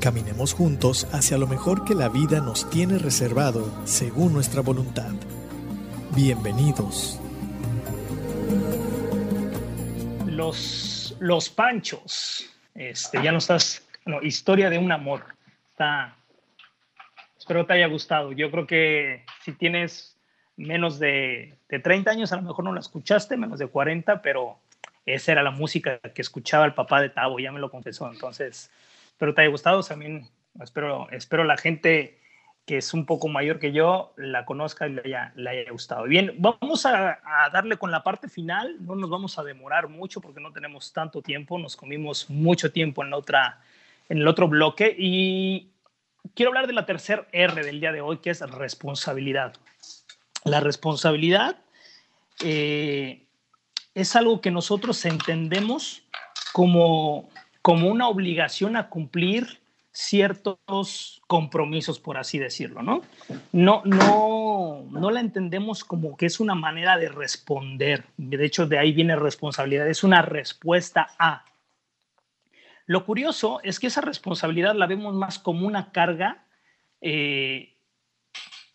Caminemos juntos hacia lo mejor que la vida nos tiene reservado según nuestra voluntad. Bienvenidos. Los, los panchos. Este, ya no estás. No, historia de un amor. Está, espero te haya gustado. Yo creo que si tienes menos de, de 30 años, a lo mejor no la escuchaste, menos de 40, pero esa era la música que escuchaba el papá de Tavo, ya me lo confesó. Entonces, espero te haya gustado. También espero, espero la gente que es un poco mayor que yo la conozca y le haya, le haya gustado. Bien, vamos a, a, darle con la parte final. No nos vamos a demorar mucho porque no tenemos tanto tiempo. Nos comimos mucho tiempo en, otra, en el otro bloque. Y quiero hablar de la tercera R del día de hoy, que es responsabilidad. La responsabilidad eh, es algo que nosotros entendemos como, como una obligación a cumplir ciertos compromisos, por así decirlo, ¿no? No, no, no la entendemos como que es una manera de responder. De hecho, de ahí viene responsabilidad, es una respuesta a. Lo curioso es que esa responsabilidad la vemos más como una carga eh,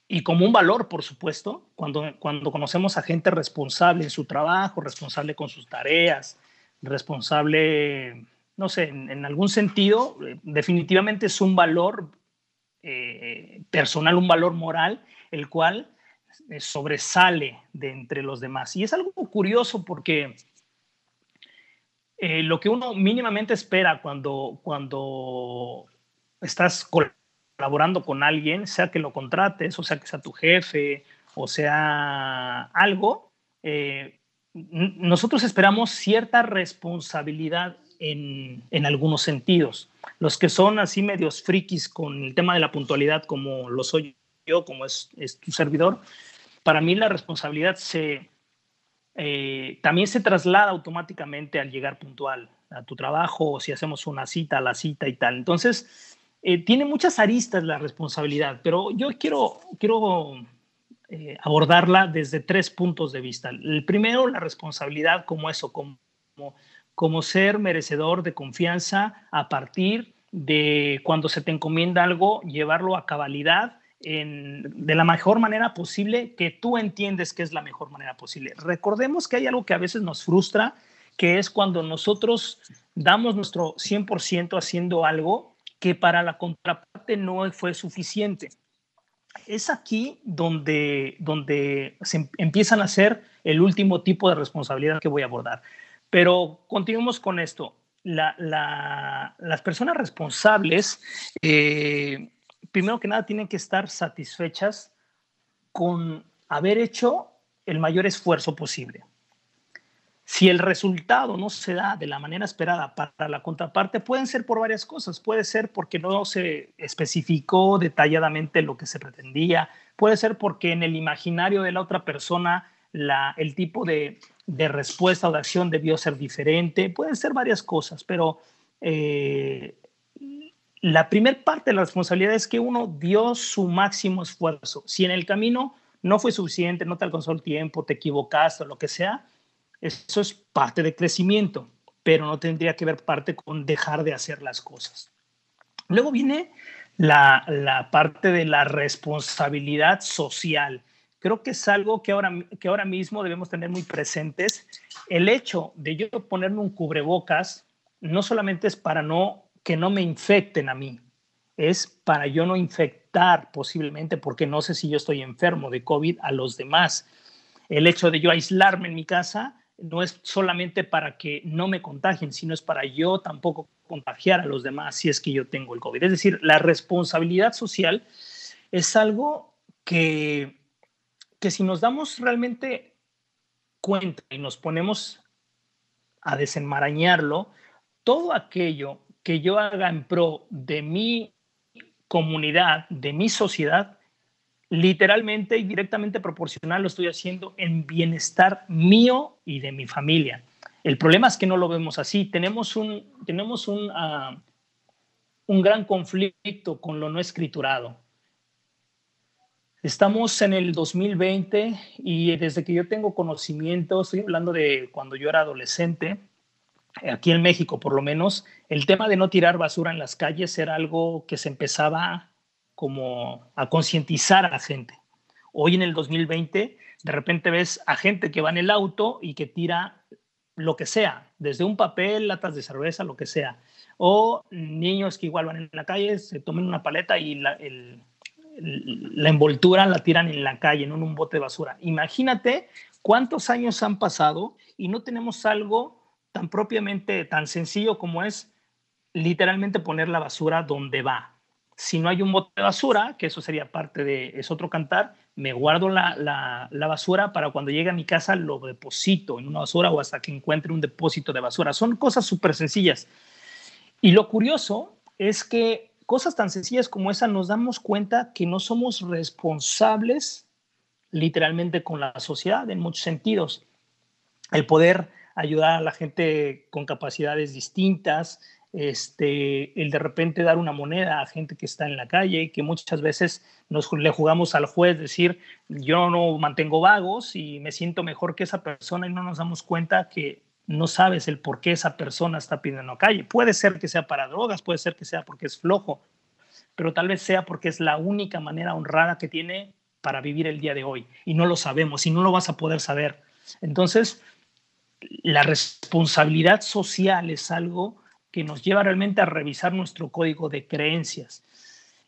y como un valor, por supuesto, cuando, cuando conocemos a gente responsable en su trabajo, responsable con sus tareas, responsable, no sé, en, algún sentido, eh, definitivamente es un valor eh, personal, un valor moral, el cual eh, sobresale de entre los demás. Y es algo curioso porque lo que uno mínimamente espera cuando, cuando estás colaborando con alguien, sea que lo contrates, o sea que sea tu jefe, o sea algo, nosotros esperamos cierta responsabilidad en, en, algunos sentidos. Los que son así medios frikis con el tema de la puntualidad, como lo soy yo, como es, es tu servidor, para mí la responsabilidad se, eh, también se traslada automáticamente al llegar puntual a tu trabajo o si hacemos una cita a la cita y tal. Entonces, eh, tiene muchas aristas la responsabilidad, pero yo quiero, quiero eh, abordarla desde tres puntos de vista. El primero, la responsabilidad como eso, como, como ser merecedor de confianza a partir de cuando se te encomienda algo, llevarlo a cabalidad en, de la mejor manera posible que tú entiendes que es la mejor manera posible. Recordemos que hay algo que a veces nos frustra, que es cuando nosotros damos nuestro 100% haciendo algo que para la contraparte no fue suficiente. Es aquí donde, donde se empiezan a hacer el último tipo de responsabilidad que voy a abordar. Pero continuemos con esto. La, la, las personas responsables eh, primero que nada, tienen que estar satisfechas con haber hecho el mayor esfuerzo posible. Si el resultado no se da de la manera esperada para la contraparte, pueden ser por varias cosas. Puede ser porque no se especificó detalladamente lo que se pretendía. Puede ser porque en el imaginario de la otra persona la, el tipo de, de respuesta o de acción debió ser diferente. Pueden ser varias cosas, pero eh, la primera parte de la responsabilidad es que uno dio su máximo esfuerzo. Si en el camino no fue suficiente, no te alcanzó el tiempo, te equivocaste o lo que sea, eso es parte de crecimiento, pero no tendría que ver parte con dejar de hacer las cosas. Luego viene la, la parte de la responsabilidad social. Creo que es algo que ahora, que ahora mismo debemos tener muy presentes. El hecho de yo ponerme un cubrebocas no solamente es para no que no me infecten a mí, es para yo no infectar posiblemente, porque no sé si yo estoy enfermo de COVID a los demás. El hecho de yo aislarme en mi casa no es solamente para que no me contagien, sino es para yo tampoco contagiar a los demás si es que yo tengo el COVID. Es decir, la responsabilidad social es algo que, que si nos damos realmente cuenta y nos ponemos a desenmarañarlo, todo aquello que yo haga en pro de mi comunidad, de mi sociedad, literalmente y directamente proporcional lo estoy haciendo en bienestar mío y de mi familia. El problema es que no lo vemos así. Tenemos un, tenemos un, ah, un gran conflicto con lo no escriturado. Estamos en el 2020 y desde que yo tengo conocimiento, estoy hablando de cuando yo era adolescente, aquí en México por lo menos, el tema de no tirar basura en las calles era algo que se empezaba como a concientizar a la gente. Hoy en el 2020, de repente ves a gente que va en el auto y que tira lo que sea, desde un papel, latas de cerveza, lo que sea. O niños que igual van en la calle, se tomen una paleta y la, la envoltura la tiran en la calle, en un bote de basura. Imagínate cuántos años han pasado y no tenemos algo tan propiamente, tan sencillo como es literalmente poner la basura donde va. Si no hay un bote de basura, que eso sería parte de, es otro cantar, me guardo la, la, basura para cuando llegue a mi casa lo deposito en una basura o hasta que encuentre un depósito de basura. Son cosas súper sencillas. Y lo curioso es que cosas tan sencillas como esa nos damos cuenta que no somos responsables literalmente con la sociedad en muchos sentidos. El poder ayudar a la gente con capacidades distintas, este, el de repente dar una moneda a gente que está en la calle, que muchas veces nos le jugamos al juez, decir, yo no mantengo vagos y me siento mejor que esa persona y no nos damos cuenta que no sabes el por qué esa persona está pidiendo calle. Puede ser que sea para drogas, puede ser que sea porque es flojo, pero tal vez sea porque es la única manera honrada que tiene para vivir el día de hoy y no lo sabemos y no lo vas a poder saber. Entonces, la responsabilidad social es algo que nos lleva realmente a revisar nuestro código de creencias.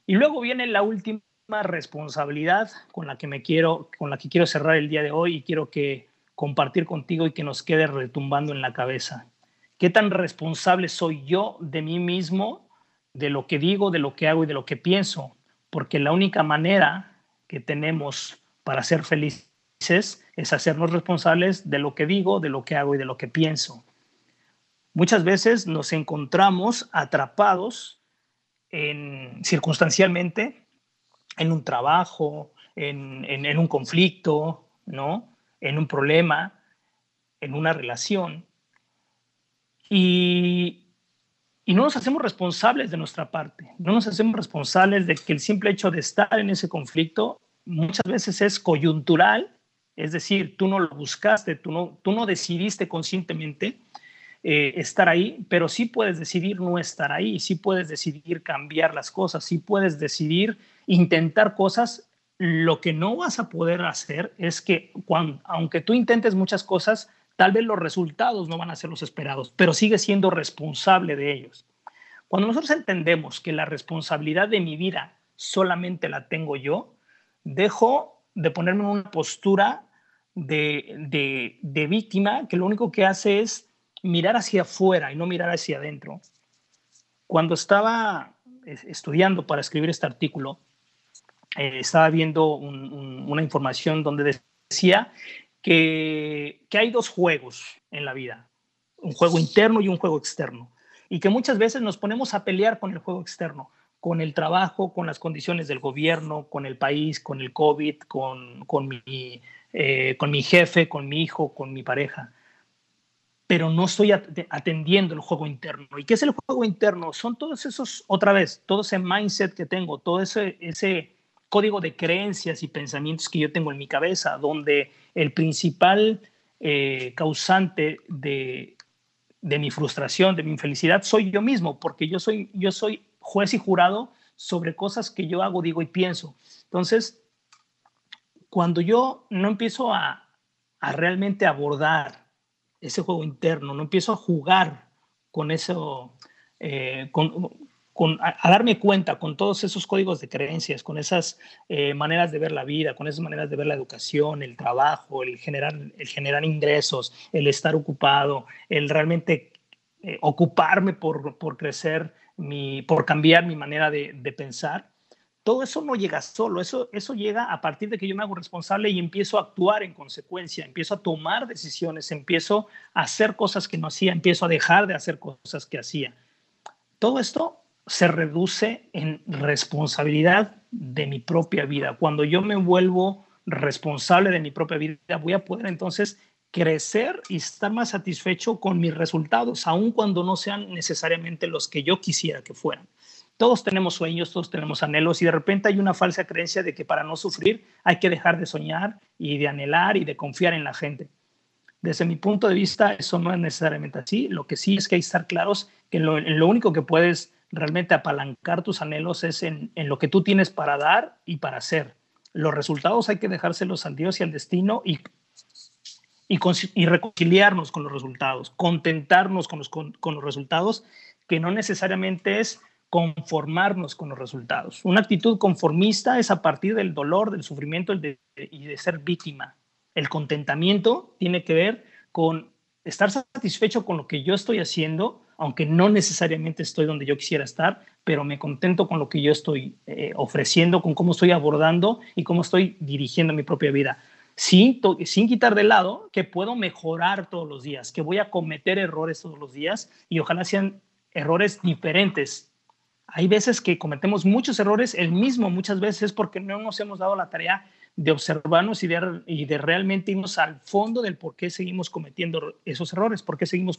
Y luego viene la última responsabilidad con la que me quiero con la que quiero cerrar el día de hoy y quiero que compartir contigo y que nos quede retumbando en la cabeza. ¿Qué tan responsable soy yo de mí mismo, de lo que digo, de lo que hago y de lo que pienso? Porque la única manera que tenemos para ser felices es hacernos responsables de lo que digo, de lo que hago y de lo que pienso. Muchas veces nos encontramos atrapados en, circunstancialmente en un trabajo, en, en un conflicto, ¿no? En un problema, en una relación. Y, y no nos hacemos responsables de nuestra parte, no nos hacemos responsables de que el simple hecho de estar en ese conflicto muchas veces es coyuntural, es decir, tú no lo buscaste, tú no, tú no decidiste conscientemente eh, estar ahí, pero sí puedes decidir no estar ahí, sí puedes decidir cambiar las cosas, sí puedes decidir intentar cosas lo que no vas a poder hacer es que, cuando, aunque tú intentes muchas cosas, tal vez los resultados no van a ser los esperados, pero sigue siendo responsable de ellos. Cuando nosotros entendemos que la responsabilidad de mi vida solamente la tengo yo, dejo de ponerme en una postura de, de víctima que lo único que hace es mirar hacia afuera y no mirar hacia adentro. Cuando estaba estudiando para escribir este artículo, eh, estaba viendo una información donde decía que, que hay dos juegos en la vida, un juego interno y un juego externo, y que muchas veces nos ponemos a pelear con el juego externo, con el trabajo, con las condiciones del gobierno, con el país, con el COVID, con, con, mi, eh, con mi jefe, con mi hijo, con mi pareja. Pero no estoy atendiendo el juego interno. ¿Y qué es el juego interno? Son todos esos, otra vez, todo ese mindset que tengo, todo ese, ese, código de creencias y pensamientos que yo tengo en mi cabeza, donde el principal eh, causante de, mi frustración, de mi infelicidad, soy yo mismo, porque yo soy, yo soy juez y jurado sobre cosas que yo hago, digo y pienso. Entonces, cuando yo no empiezo a, a realmente abordar ese juego interno, no empiezo a jugar con eso, eh, con, a, darme cuenta con todos esos códigos de creencias, con esas eh, maneras de ver la vida, con esas maneras de ver la educación, el trabajo, el generar, el generar ingresos, el estar ocupado, el realmente eh, ocuparme por, por crecer, mi, por cambiar mi manera de, de, pensar. Todo eso no llega solo, eso, eso llega a partir de que yo me hago responsable y empiezo a actuar en consecuencia, empiezo a tomar decisiones, empiezo a hacer cosas que no hacía, empiezo a dejar de hacer cosas que hacía. Todo esto se reduce en responsabilidad de mi propia vida. Cuando yo me vuelvo responsable de mi propia vida, voy a poder entonces crecer y estar más satisfecho con mis resultados, aun cuando no sean necesariamente los que yo quisiera que fueran. Todos tenemos sueños, todos tenemos anhelos y de repente hay una falsa creencia de que para no sufrir hay que dejar de soñar y de anhelar y de confiar en la gente. Desde mi punto de vista, eso no es necesariamente así. Lo que sí es que hay que estar claros que lo, lo único que puedes realmente apalancar tus anhelos es en, lo que tú tienes para dar y para hacer. Los resultados hay que dejárselos al Dios y al destino y, y, reconciliarnos con los resultados, contentarnos con los, con, los resultados, que no necesariamente es conformarnos con los resultados. Una actitud conformista es a partir del dolor, del sufrimiento y de ser víctima. El contentamiento tiene que ver con estar satisfecho con lo que yo estoy haciendo aunque no necesariamente estoy donde yo quisiera estar, pero me contento con lo que yo estoy eh, ofreciendo, con cómo estoy abordando y cómo estoy dirigiendo mi propia vida. Sin, sin quitar de lado que puedo mejorar todos los días, que voy a cometer errores todos los días y ojalá sean errores diferentes. Hay veces que cometemos muchos errores, el mismo muchas veces porque no nos hemos dado la tarea de observarnos y de, y de realmente irnos al fondo del por qué seguimos cometiendo esos errores, por qué seguimos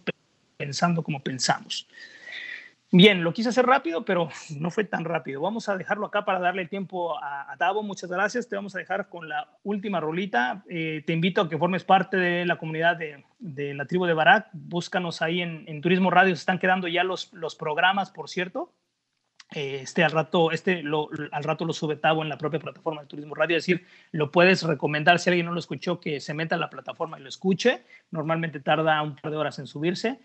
pensando como pensamos. Bien, lo quise hacer rápido, pero no fue tan rápido. Vamos a dejarlo acá para darle tiempo a, a Davo. Muchas gracias. Te vamos a dejar con la última rolita. Eh, te invito a que formes parte de la comunidad de, de la tribu de Barak. Búscanos ahí en, en, Turismo Radio. Se están quedando ya los, los programas, por cierto. Eh, este al rato, este lo, al rato lo sube Tavo en la propia plataforma de Turismo Radio. Es decir, lo puedes recomendar si alguien no lo escuchó, que se meta a la plataforma y lo escuche. Normalmente tarda un par de horas en subirse.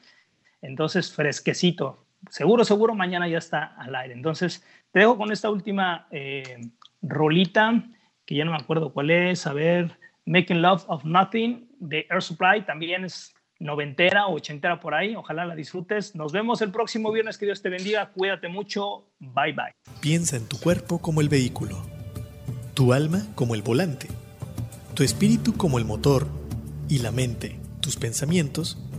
Entonces, fresquecito. Seguro, seguro, mañana ya está al aire. Entonces, te dejo con esta última eh, rolita, que ya no me acuerdo cuál es. A ver, Making Love of Nothing de Air Supply. También es noventera o ochentera por ahí. Ojalá la disfrutes. Nos vemos el próximo viernes. Que Dios te bendiga. Cuídate mucho. Bye bye. Piensa en tu cuerpo como el vehículo, tu alma como el volante, tu espíritu como el motor y la mente, tus pensamientos